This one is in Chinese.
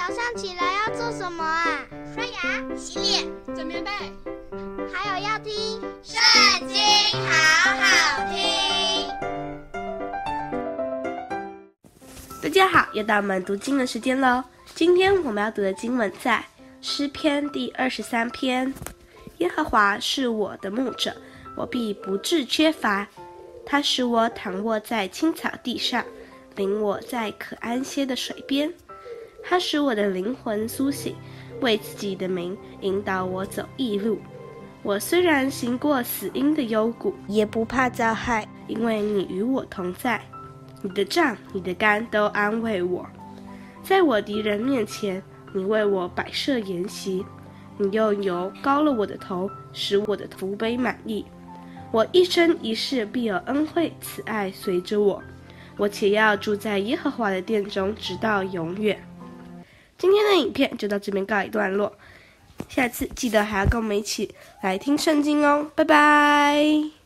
早上起来要做什么啊？刷牙、洗脸、整棉被，还有要听《圣经》，好好听。大家好，又到我们读经的时间喽。今天我们要读的经文在诗篇第二十三篇。耶和华是我的牧者，我必不致缺乏。他使我躺卧在青草地上，领我在可安歇的水边。他使我的灵魂苏醒，为自己的名引导我走义路。我虽然行过死荫的幽谷，也不怕遭害，因为你与我同在。你的杖、你的竿都安慰我。在我敌人面前，你为我摆设筵席。你用油膏了我的头，使我的福杯满溢。我一生一世必有恩惠慈爱随着我，我且要住在耶和华的殿中，直到永远。今天的影片就到这边告一段落，下次记得还要跟我们一起来听圣经哦，拜拜。